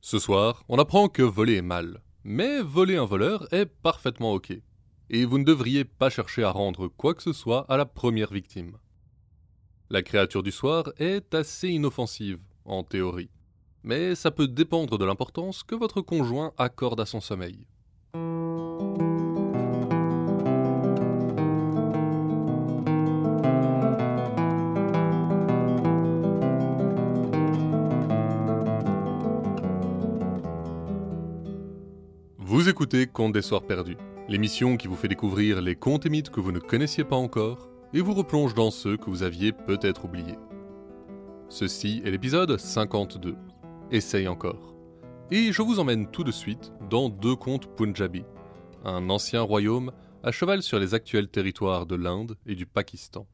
Ce soir, on apprend que voler est mal, mais voler un voleur est parfaitement ok. Et vous ne devriez pas chercher à rendre quoi que ce soit à la première victime. La créature du soir est assez inoffensive, en théorie, mais ça peut dépendre de l'importance que votre conjoint accorde à son sommeil. Écoutez Contes des Soirs Perdus, l'émission qui vous fait découvrir les contes et mythes que vous ne connaissiez pas encore et vous replonge dans ceux que vous aviez peut-être oubliés. Ceci est l'épisode 52. Essaye encore. Et je vous emmène tout de suite dans deux contes Punjabi, un ancien royaume à cheval sur les actuels territoires de l'Inde et du Pakistan.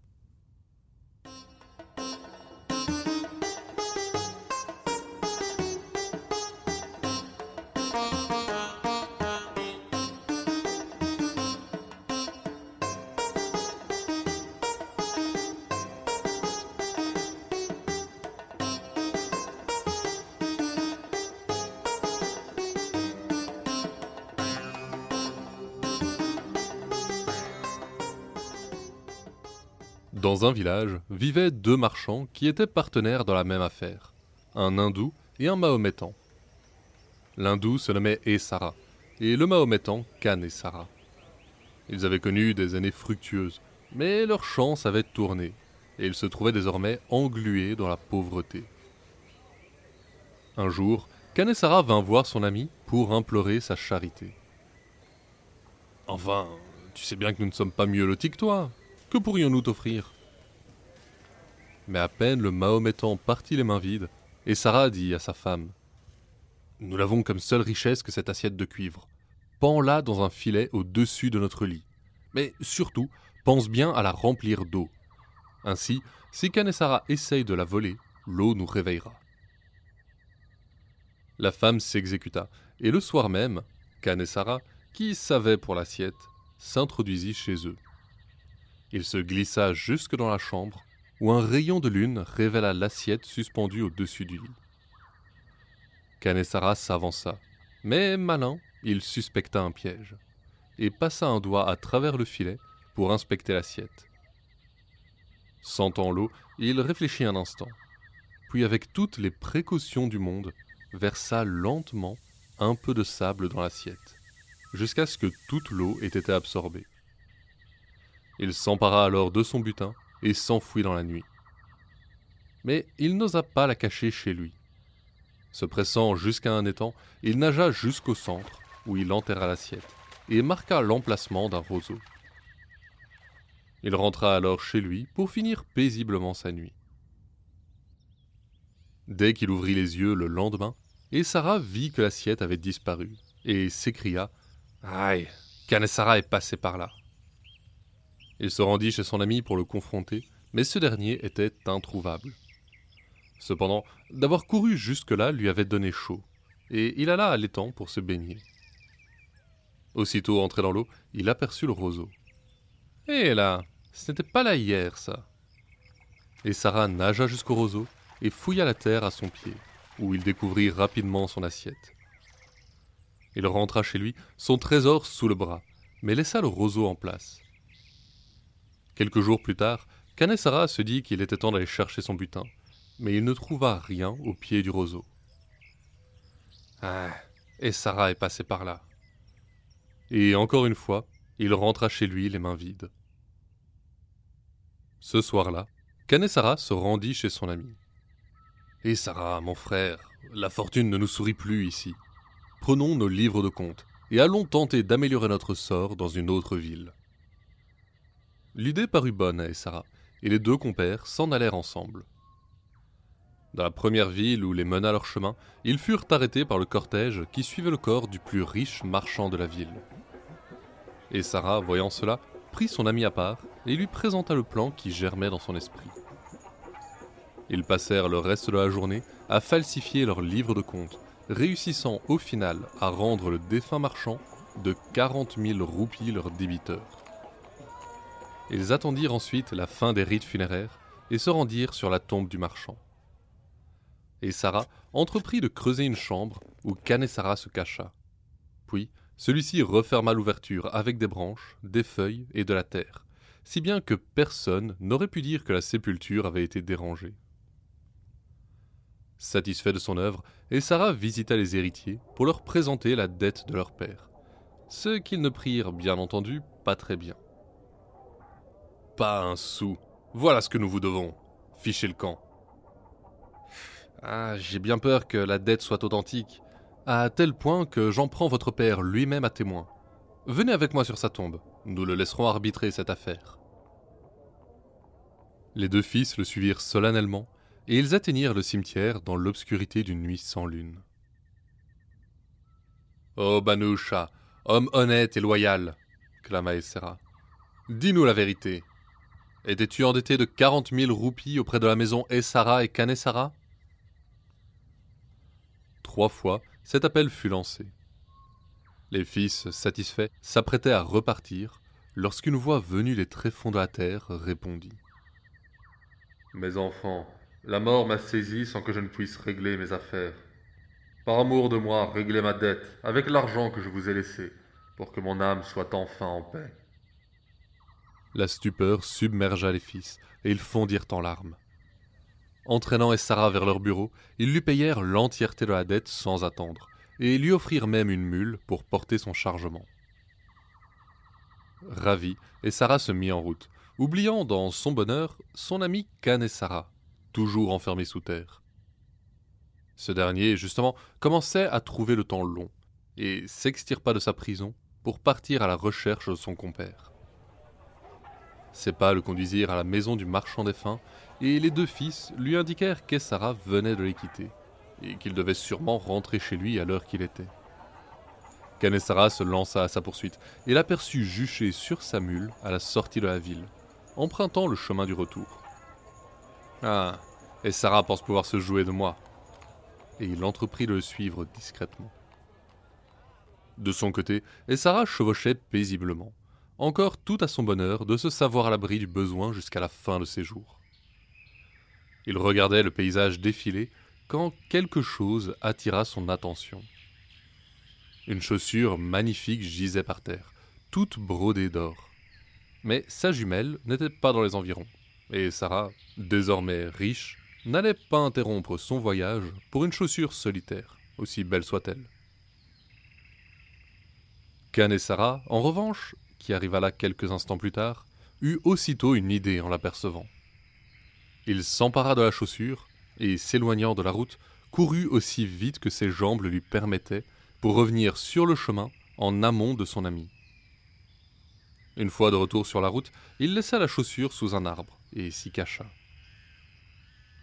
Dans un village vivaient deux marchands qui étaient partenaires dans la même affaire, un hindou et un mahométan. L'hindou se nommait Esara et le mahométan Khan Esara. Ils avaient connu des années fructueuses, mais leur chance avait tourné et ils se trouvaient désormais englués dans la pauvreté. Un jour, Kanesara vint voir son ami pour implorer sa charité. Enfin, tu sais bien que nous ne sommes pas mieux lotis que toi. Que pourrions-nous t'offrir? Mais à peine le Mahométan partit les mains vides, et Sarah dit à sa femme Nous n'avons comme seule richesse que cette assiette de cuivre. Pends-la dans un filet au-dessus de notre lit. Mais surtout, pense bien à la remplir d'eau. Ainsi, si Sarah essaye de la voler, l'eau nous réveillera. La femme s'exécuta, et le soir même, Sarah, qui savait pour l'assiette, s'introduisit chez eux. Il se glissa jusque dans la chambre, où un rayon de lune révéla l'assiette suspendue au-dessus du lit. Kanessara s'avança, mais malin, il suspecta un piège, et passa un doigt à travers le filet pour inspecter l'assiette. Sentant l'eau, il réfléchit un instant, puis avec toutes les précautions du monde, versa lentement un peu de sable dans l'assiette, jusqu'à ce que toute l'eau ait été absorbée. Il s'empara alors de son butin et s'enfuit dans la nuit. Mais il n'osa pas la cacher chez lui. Se pressant jusqu'à un étang, il nagea jusqu'au centre, où il enterra l'assiette, et marqua l'emplacement d'un roseau. Il rentra alors chez lui pour finir paisiblement sa nuit. Dès qu'il ouvrit les yeux le lendemain, et vit que l'assiette avait disparu, et s'écria Aïe, Kanesara est passé par là. Il se rendit chez son ami pour le confronter, mais ce dernier était introuvable. Cependant, d'avoir couru jusque-là lui avait donné chaud, et il alla à l'étang pour se baigner. Aussitôt entré dans l'eau, il aperçut le roseau. Eh là, ce n'était pas là hier, ça. Et Sarah nagea jusqu'au roseau et fouilla la terre à son pied, où il découvrit rapidement son assiette. Il rentra chez lui, son trésor sous le bras, mais laissa le roseau en place. Quelques jours plus tard, Kanesara se dit qu'il était temps d'aller chercher son butin, mais il ne trouva rien au pied du roseau. Ah, et Sarah est passée par là. Et encore une fois, il rentra chez lui les mains vides. Ce soir-là, Kanesara se rendit chez son ami. Et Sarah, mon frère, la fortune ne nous sourit plus ici. Prenons nos livres de compte et allons tenter d'améliorer notre sort dans une autre ville. L'idée parut bonne à Essara, et les deux compères s'en allèrent ensemble. Dans la première ville où les mena leur chemin, ils furent arrêtés par le cortège qui suivait le corps du plus riche marchand de la ville. Et Sarah, voyant cela, prit son ami à part et lui présenta le plan qui germait dans son esprit. Ils passèrent le reste de la journée à falsifier leurs livres de compte, réussissant au final à rendre le défunt marchand de 40 000 roupies leur débiteur. Ils attendirent ensuite la fin des rites funéraires et se rendirent sur la tombe du marchand. Et Sarah entreprit de creuser une chambre où Kanesara se cacha. Puis, celui-ci referma l'ouverture avec des branches, des feuilles et de la terre, si bien que personne n'aurait pu dire que la sépulture avait été dérangée. Satisfait de son œuvre, Essara visita les héritiers pour leur présenter la dette de leur père, ce qu'ils ne prirent bien entendu pas très bien. Pas un sou, voilà ce que nous vous devons, fichez le camp. Ah, j'ai bien peur que la dette soit authentique, à tel point que j'en prends votre père lui-même à témoin. Venez avec moi sur sa tombe, nous le laisserons arbitrer cette affaire. Les deux fils le suivirent solennellement, et ils atteignirent le cimetière dans l'obscurité d'une nuit sans lune. Oh Banoucha, homme honnête et loyal, clama Essera. Dis-nous la vérité. Étais-tu endetté de quarante mille roupies auprès de la maison Essara et Kanessara Trois fois, cet appel fut lancé. Les fils, satisfaits, s'apprêtaient à repartir lorsqu'une voix venue des tréfonds de la terre répondit. Mes enfants, la mort m'a saisi sans que je ne puisse régler mes affaires. Par amour de moi, réglez ma dette avec l'argent que je vous ai laissé, pour que mon âme soit enfin en paix. La stupeur submergea les fils, et ils fondirent en larmes. Entraînant Essara vers leur bureau, ils lui payèrent l'entièreté de la dette sans attendre, et lui offrirent même une mule pour porter son chargement. Ravi, Essara se mit en route, oubliant dans son bonheur son ami Kanessara, toujours enfermé sous terre. Ce dernier, justement, commençait à trouver le temps long, et s'extirpa de sa prison pour partir à la recherche de son compère. Ses pas le conduisirent à la maison du marchand des et les deux fils lui indiquèrent qu'Essara venait de les quitter, et qu'il devait sûrement rentrer chez lui à l'heure qu'il était. Kanessara se lança à sa poursuite, et l'aperçut juché sur sa mule à la sortie de la ville, empruntant le chemin du retour. Ah, Essara pense pouvoir se jouer de moi. Et il entreprit de le suivre discrètement. De son côté, Essara chevauchait paisiblement encore tout à son bonheur de se savoir à l'abri du besoin jusqu'à la fin de ses jours. Il regardait le paysage défiler quand quelque chose attira son attention. Une chaussure magnifique gisait par terre, toute brodée d'or. Mais sa jumelle n'était pas dans les environs, et Sarah, désormais riche, n'allait pas interrompre son voyage pour une chaussure solitaire, aussi belle soit-elle. Can et Sarah, en revanche, qui arriva là quelques instants plus tard, eut aussitôt une idée en l'apercevant. Il s'empara de la chaussure, et s'éloignant de la route, courut aussi vite que ses jambes lui permettaient pour revenir sur le chemin en amont de son ami. Une fois de retour sur la route, il laissa la chaussure sous un arbre et s'y cacha.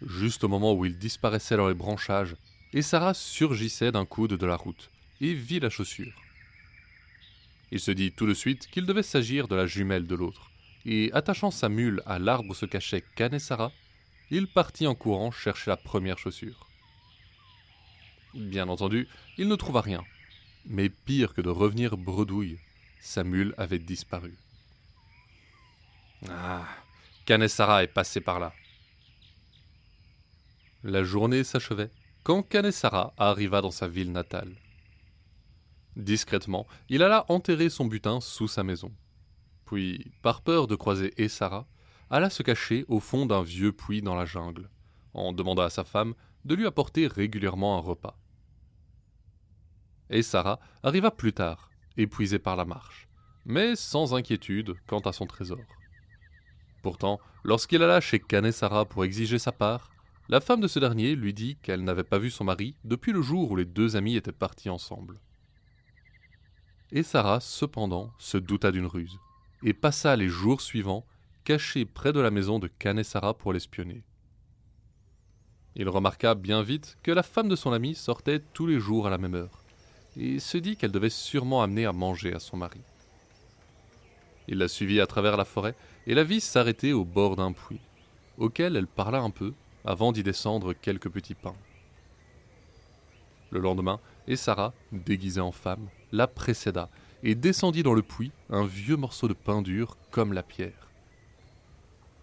Juste au moment où il disparaissait dans les branchages, Essara surgissait d'un coude de la route et vit la chaussure. Il se dit tout de suite qu'il devait s'agir de la jumelle de l'autre, et attachant sa mule à l'arbre où se cachait Kanesara, il partit en courant chercher la première chaussure. Bien entendu, il ne trouva rien, mais pire que de revenir bredouille, sa mule avait disparu. Ah, Kanesara est passé par là. La journée s'achevait quand Kanesara arriva dans sa ville natale. Discrètement, il alla enterrer son butin sous sa maison. Puis, par peur de croiser Essara, alla se cacher au fond d'un vieux puits dans la jungle, en demanda à sa femme de lui apporter régulièrement un repas. Essara arriva plus tard, épuisé par la marche, mais sans inquiétude quant à son trésor. Pourtant, lorsqu'il alla chez Kanessara pour exiger sa part, la femme de ce dernier lui dit qu'elle n'avait pas vu son mari depuis le jour où les deux amis étaient partis ensemble et Sarah, cependant, se douta d'une ruse, et passa les jours suivants caché près de la maison de Sarah pour l'espionner. Il remarqua bien vite que la femme de son ami sortait tous les jours à la même heure, et se dit qu'elle devait sûrement amener à manger à son mari. Il la suivit à travers la forêt et la vit s'arrêter au bord d'un puits, auquel elle parla un peu avant d'y descendre quelques petits pains. Le lendemain, et Sarah, déguisée en femme, la précéda et descendit dans le puits un vieux morceau de pain dur comme la pierre.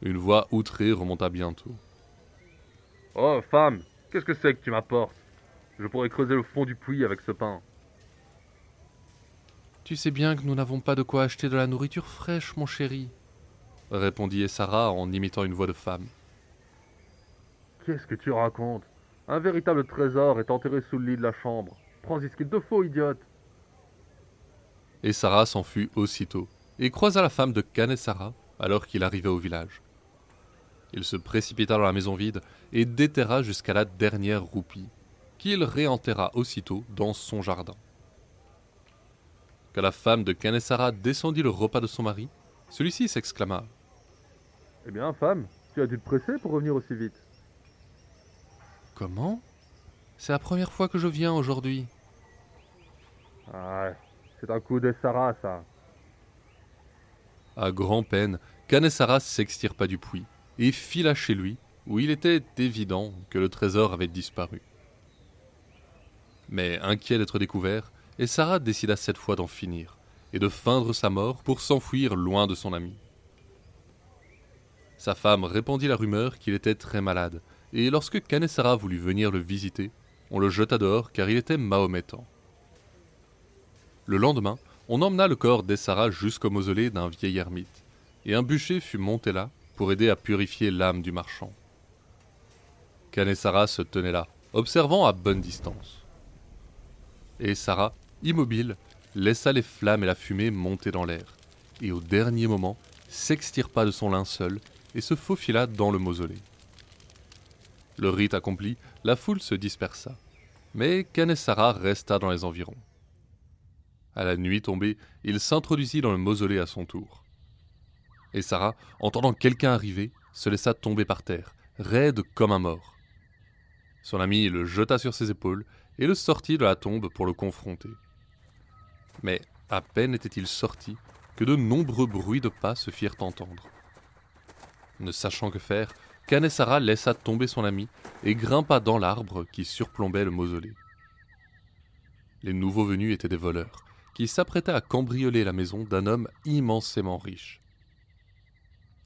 Une voix outrée remonta bientôt. Oh, femme, qu'est-ce que c'est que tu m'apportes? Je pourrais creuser le fond du puits avec ce pain. Tu sais bien que nous n'avons pas de quoi acheter de la nourriture fraîche, mon chéri, répondit Sarah en imitant une voix de femme. Qu'est-ce que tu racontes? Un véritable trésor est enterré sous le lit de la chambre. Prends-y ce qu'il te faut, idiote. Et Sarah s'enfuit aussitôt, et croisa la femme de Can et Sarah alors qu'il arrivait au village. Il se précipita dans la maison vide et déterra jusqu'à la dernière roupie, qu'il réenterra aussitôt dans son jardin. Quand la femme de Sarah descendit le repas de son mari, celui-ci s'exclama Eh bien, femme, tu as dû te presser pour revenir aussi vite. Comment? C'est la première fois que je viens aujourd'hui. Ah, c'est un coup de Sarah, ça. À grand-peine, Sarah s'extirpa du puits et fila chez lui, où il était évident que le trésor avait disparu. Mais inquiet d'être découvert, Sarah décida cette fois d'en finir, et de feindre sa mort pour s'enfuir loin de son ami. Sa femme répandit la rumeur qu'il était très malade, et lorsque Sarah voulut venir le visiter, on le jeta dehors car il était mahométan. Le lendemain, on emmena le corps d'Essara jusqu'au mausolée d'un vieil ermite, et un bûcher fut monté là pour aider à purifier l'âme du marchand. Kanessara se tenait là, observant à bonne distance. Et Sarah, immobile, laissa les flammes et la fumée monter dans l'air, et au dernier moment s'extirpa de son linceul et se faufila dans le mausolée. Le rite accompli, la foule se dispersa, mais Kanessara resta dans les environs. À la nuit tombée, il s'introduisit dans le mausolée à son tour. Et Sarah, entendant quelqu'un arriver, se laissa tomber par terre, raide comme un mort. Son ami le jeta sur ses épaules et le sortit de la tombe pour le confronter. Mais à peine était-il sorti que de nombreux bruits de pas se firent entendre. Ne sachant que faire, Sarah laissa tomber son ami et grimpa dans l'arbre qui surplombait le mausolée. Les nouveaux venus étaient des voleurs, qui s'apprêtait à cambrioler la maison d'un homme immensément riche.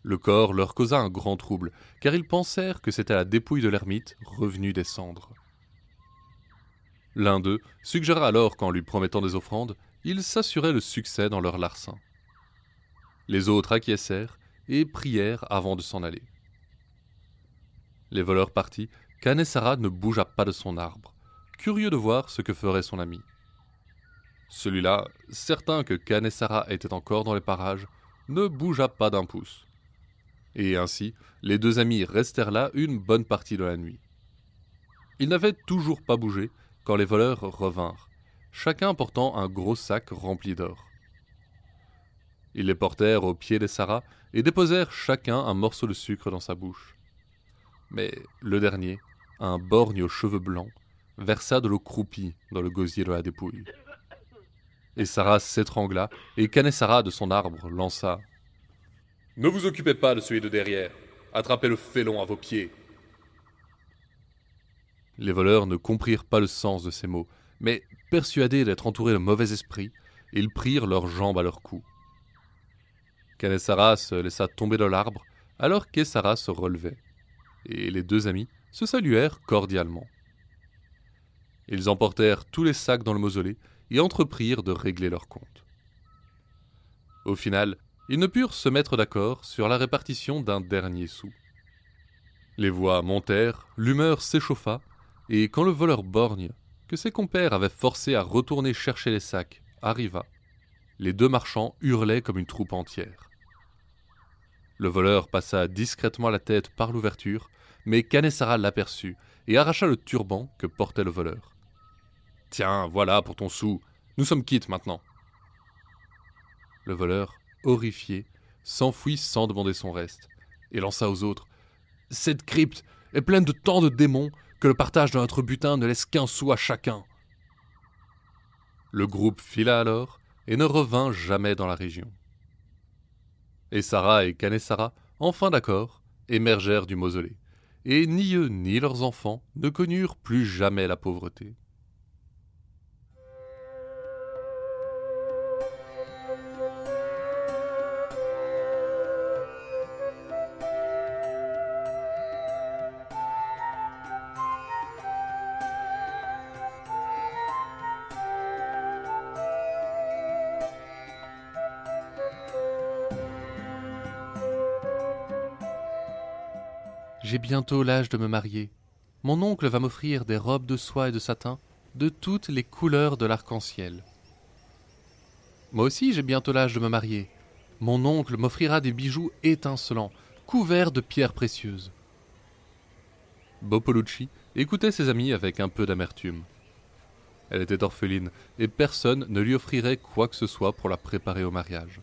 Le corps leur causa un grand trouble, car ils pensèrent que c'était la dépouille de l'ermite revenu des cendres. L'un d'eux suggéra alors qu'en lui promettant des offrandes, ils s'assuraient le succès dans leur larcin. Les autres acquiescèrent et prièrent avant de s'en aller. Les voleurs partis, Kanesara ne bougea pas de son arbre, curieux de voir ce que ferait son ami. Celui-là, certain que Kanesara était encore dans les parages, ne bougea pas d'un pouce. Et ainsi, les deux amis restèrent là une bonne partie de la nuit. Ils n'avaient toujours pas bougé quand les voleurs revinrent, chacun portant un gros sac rempli d'or. Ils les portèrent au pied des Sarah et déposèrent chacun un morceau de sucre dans sa bouche. Mais le dernier, un borgne aux cheveux blancs, versa de l'eau croupie dans le gosier de la dépouille. Et Sarah s'étrangla, et Canessara de son arbre lança Ne vous occupez pas de celui de derrière, attrapez le félon à vos pieds. Les voleurs ne comprirent pas le sens de ces mots, mais persuadés d'être entourés de mauvais esprits, ils prirent leurs jambes à leur cou. Canessara se laissa tomber dans l'arbre, alors qu'Essara se relevait, et les deux amis se saluèrent cordialement. Ils emportèrent tous les sacs dans le mausolée et entreprirent de régler leurs comptes. Au final, ils ne purent se mettre d'accord sur la répartition d'un dernier sou. Les voix montèrent, l'humeur s'échauffa, et quand le voleur borgne, que ses compères avaient forcé à retourner chercher les sacs, arriva, les deux marchands hurlaient comme une troupe entière. Le voleur passa discrètement la tête par l'ouverture, mais Kanessara l'aperçut et arracha le turban que portait le voleur. Tiens, voilà pour ton sou. Nous sommes quittes maintenant. Le voleur, horrifié, s'enfuit sans demander son reste, et lança aux autres. Cette crypte est pleine de tant de démons que le partage de notre butin ne laisse qu'un sou à chacun. Le groupe fila alors et ne revint jamais dans la région. Et Sarah et Kanessara, enfin d'accord, émergèrent du mausolée, et ni eux ni leurs enfants ne connurent plus jamais la pauvreté. J'ai bientôt l'âge de me marier. Mon oncle va m'offrir des robes de soie et de satin de toutes les couleurs de l'arc-en-ciel. Moi aussi j'ai bientôt l'âge de me marier. Mon oncle m'offrira des bijoux étincelants, couverts de pierres précieuses. Bopolucci écoutait ses amis avec un peu d'amertume. Elle était orpheline, et personne ne lui offrirait quoi que ce soit pour la préparer au mariage.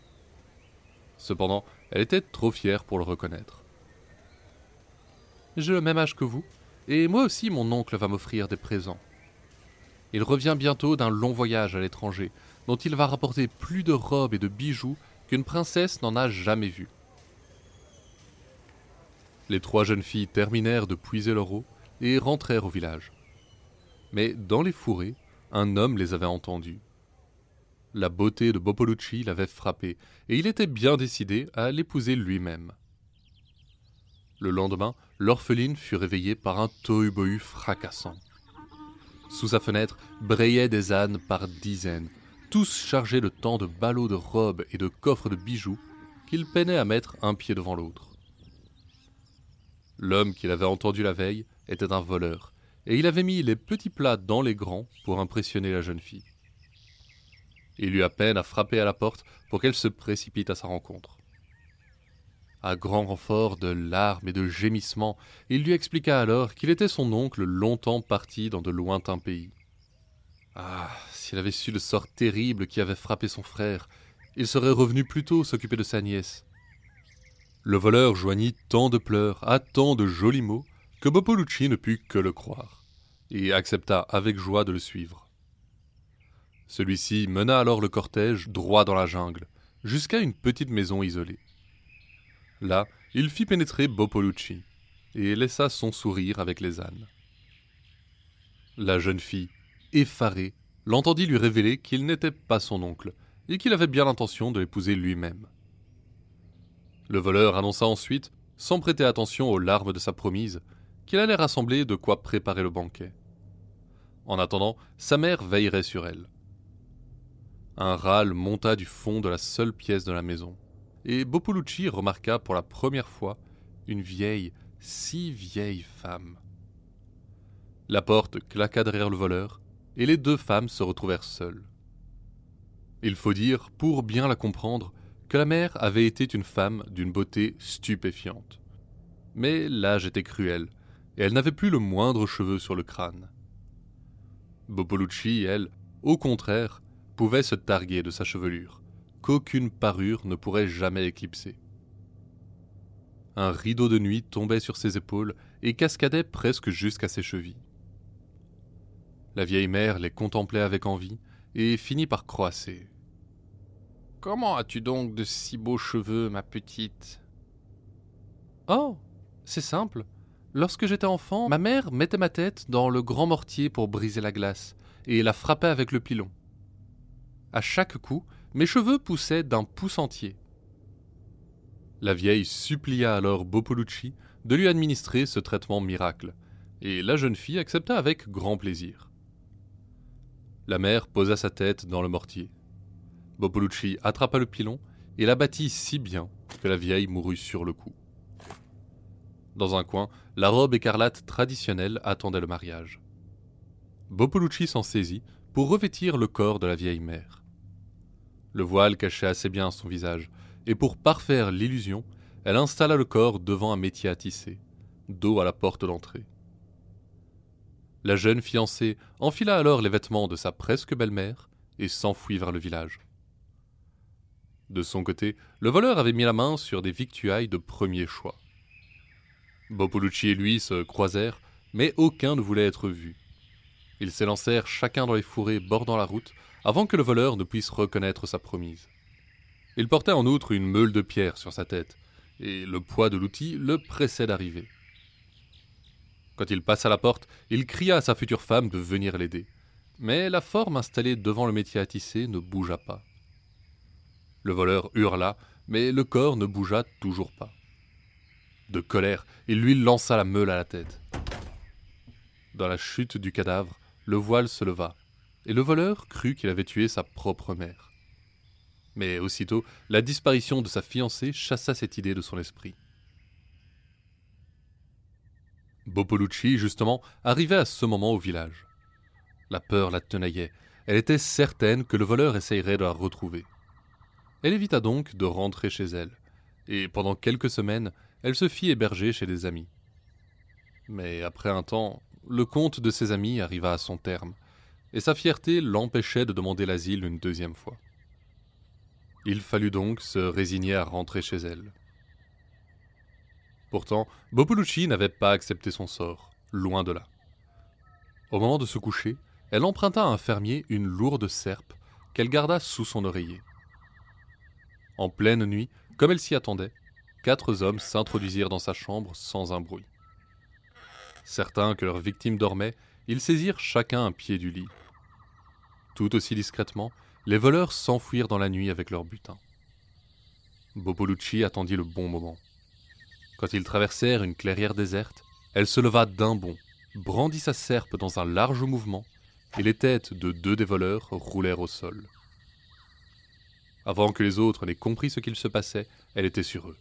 Cependant, elle était trop fière pour le reconnaître. J'ai le même âge que vous, et moi aussi mon oncle va m'offrir des présents. Il revient bientôt d'un long voyage à l'étranger, dont il va rapporter plus de robes et de bijoux qu'une princesse n'en a jamais vu. Les trois jeunes filles terminèrent de puiser leur eau et rentrèrent au village. Mais dans les fourrés, un homme les avait entendus. La beauté de Bopolucci l'avait frappé, et il était bien décidé à l'épouser lui-même. Le lendemain, l'orpheline fut réveillée par un tohu-bohu fracassant. Sous sa fenêtre brayaient des ânes par dizaines, tous chargés de tant de ballots de robes et de coffres de bijoux qu'ils peinaient à mettre un pied devant l'autre. L'homme qu'il avait entendu la veille était un voleur, et il avait mis les petits plats dans les grands pour impressionner la jeune fille. Il eut à peine à frapper à la porte pour qu'elle se précipite à sa rencontre. À grand renfort de larmes et de gémissements, il lui expliqua alors qu'il était son oncle longtemps parti dans de lointains pays. Ah, s'il avait su le sort terrible qui avait frappé son frère, il serait revenu plus tôt s'occuper de sa nièce. Le voleur joignit tant de pleurs à tant de jolis mots que Bopolucci ne put que le croire, et accepta avec joie de le suivre. Celui-ci mena alors le cortège droit dans la jungle, jusqu'à une petite maison isolée. Là, il fit pénétrer Bopolucci, et laissa son sourire avec les ânes. La jeune fille, effarée, l'entendit lui révéler qu'il n'était pas son oncle, et qu'il avait bien l'intention de l'épouser lui-même. Le voleur annonça ensuite, sans prêter attention aux larmes de sa promise, qu'il allait rassembler de quoi préparer le banquet. En attendant, sa mère veillerait sur elle. Un râle monta du fond de la seule pièce de la maison, et Bopolucci remarqua pour la première fois une vieille, si vieille femme. La porte claqua derrière le voleur, et les deux femmes se retrouvèrent seules. Il faut dire, pour bien la comprendre, que la mère avait été une femme d'une beauté stupéfiante. Mais l'âge était cruel, et elle n'avait plus le moindre cheveu sur le crâne. Bopolucci, elle, au contraire, pouvait se targuer de sa chevelure, qu'aucune parure ne pourrait jamais éclipser. Un rideau de nuit tombait sur ses épaules et cascadait presque jusqu'à ses chevilles. La vieille mère les contemplait avec envie et finit par croasser. Comment as-tu donc de si beaux cheveux, ma petite? Oh, c'est simple. Lorsque j'étais enfant, ma mère mettait ma tête dans le grand mortier pour briser la glace, et la frappait avec le pilon. À chaque coup, mes cheveux poussaient d'un pouce entier. La vieille supplia alors Bopolucci de lui administrer ce traitement miracle, et la jeune fille accepta avec grand plaisir. La mère posa sa tête dans le mortier. Bopolucci attrapa le pilon et l'abattit si bien que la vieille mourut sur le coup. Dans un coin, la robe écarlate traditionnelle attendait le mariage. Bopolucci s'en saisit pour revêtir le corps de la vieille mère. Le voile cachait assez bien son visage, et pour parfaire l'illusion, elle installa le corps devant un métier à tisser, dos à la porte d'entrée. La jeune fiancée enfila alors les vêtements de sa presque belle-mère et s'enfuit vers le village. De son côté, le voleur avait mis la main sur des victuailles de premier choix. Bopolucci et lui se croisèrent, mais aucun ne voulait être vu. Ils s'élancèrent chacun dans les fourrés bordant la route, avant que le voleur ne puisse reconnaître sa promise. Il portait en outre une meule de pierre sur sa tête, et le poids de l'outil le pressait d'arriver. Quand il passa la porte, il cria à sa future femme de venir l'aider. Mais la forme installée devant le métier à tisser ne bougea pas. Le voleur hurla, mais le corps ne bougea toujours pas. De colère, il lui lança la meule à la tête. Dans la chute du cadavre, le voile se leva, et le voleur crut qu'il avait tué sa propre mère. Mais aussitôt, la disparition de sa fiancée chassa cette idée de son esprit. Bopolucci, justement, arrivait à ce moment au village. La peur la tenaillait. Elle était certaine que le voleur essayerait de la retrouver. Elle évita donc de rentrer chez elle, et pendant quelques semaines, elle se fit héberger chez des amis. Mais après un temps, le compte de ses amis arriva à son terme, et sa fierté l'empêchait de demander l'asile une deuxième fois. Il fallut donc se résigner à rentrer chez elle. Pourtant, Bopolucci n'avait pas accepté son sort, loin de là. Au moment de se coucher, elle emprunta à un fermier une lourde serpe qu'elle garda sous son oreiller. En pleine nuit, comme elle s'y attendait, quatre hommes s'introduisirent dans sa chambre sans un bruit. Certains que leur victime dormait, ils saisirent chacun un pied du lit. Tout aussi discrètement, les voleurs s'enfuirent dans la nuit avec leur butin. Bopolucci attendit le bon moment. Quand ils traversèrent une clairière déserte, elle se leva d'un bond, brandit sa serpe dans un large mouvement, et les têtes de deux des voleurs roulèrent au sol. Avant que les autres n'aient compris ce qu'il se passait, elle était sur eux.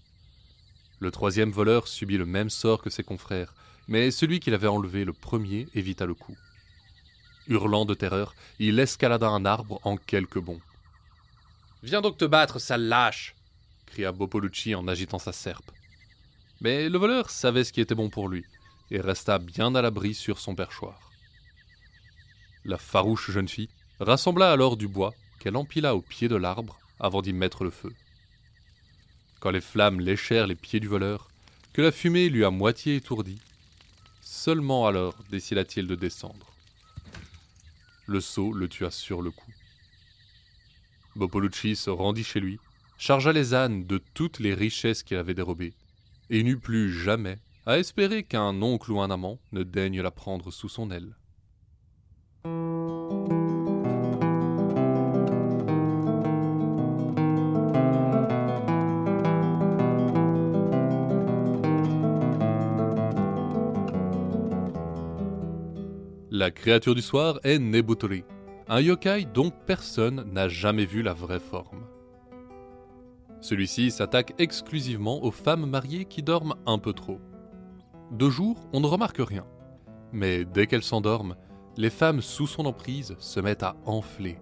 Le troisième voleur subit le même sort que ses confrères, mais celui qui l'avait enlevé le premier évita le coup. Hurlant de terreur, il escalada un arbre en quelques bonds. Viens donc te battre, sale lâche cria Bopolucci en agitant sa serpe. Mais le voleur savait ce qui était bon pour lui, et resta bien à l'abri sur son perchoir. La farouche jeune fille rassembla alors du bois qu'elle empila au pied de l'arbre avant d'y mettre le feu. Quand les flammes léchèrent les pieds du voleur, que la fumée lui a moitié étourdi, seulement alors décida-t-il de descendre. Le saut le tua sur le coup. Bopolucci se rendit chez lui, chargea les ânes de toutes les richesses qu'il avait dérobées, et n'eut plus jamais à espérer qu'un oncle ou un amant ne daigne la prendre sous son aile. La créature du soir est Nebutori, un yokai dont personne n'a jamais vu la vraie forme. Celui-ci s'attaque exclusivement aux femmes mariées qui dorment un peu trop. De jour, on ne remarque rien. Mais dès qu'elles s'endorment, les femmes sous son emprise se mettent à enfler,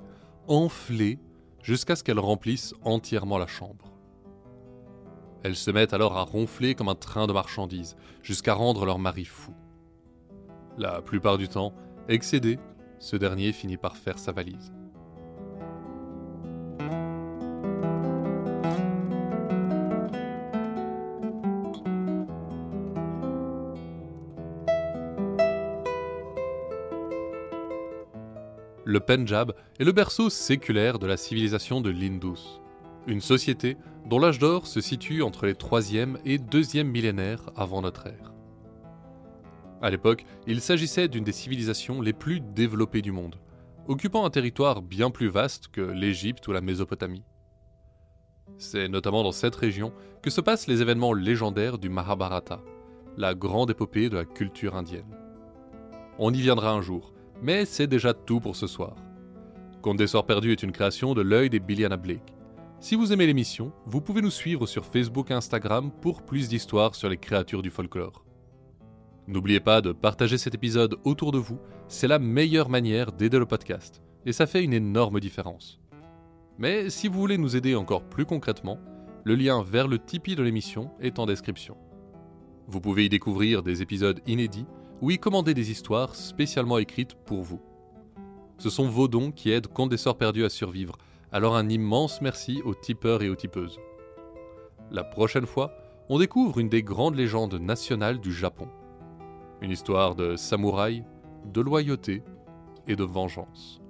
enfler, jusqu'à ce qu'elles remplissent entièrement la chambre. Elles se mettent alors à ronfler comme un train de marchandises, jusqu'à rendre leur mari fou. La plupart du temps, excédé, ce dernier finit par faire sa valise. le Pendjab est le berceau séculaire de la civilisation de l'Indus, une société dont l'âge d'or se situe entre les 3e et 2e millénaires avant notre ère. À l'époque, il s'agissait d'une des civilisations les plus développées du monde, occupant un territoire bien plus vaste que l'Égypte ou la Mésopotamie. C'est notamment dans cette région que se passent les événements légendaires du Mahabharata, la grande épopée de la culture indienne. On y viendra un jour, mais c'est déjà tout pour ce soir. Conte des Sorts Perdus est une création de l'œil des Billiana Blake. Si vous aimez l'émission, vous pouvez nous suivre sur Facebook et Instagram pour plus d'histoires sur les créatures du folklore. N'oubliez pas de partager cet épisode autour de vous, c'est la meilleure manière d'aider le podcast, et ça fait une énorme différence. Mais si vous voulez nous aider encore plus concrètement, le lien vers le Tipeee de l'émission est en description. Vous pouvez y découvrir des épisodes inédits ou y commander des histoires spécialement écrites pour vous. Ce sont vos dons qui aident Conte des Sorts Perdus à survivre, alors un immense merci aux tipeurs et aux tipeuses. La prochaine fois, on découvre une des grandes légendes nationales du Japon. Une histoire de samouraï, de loyauté et de vengeance.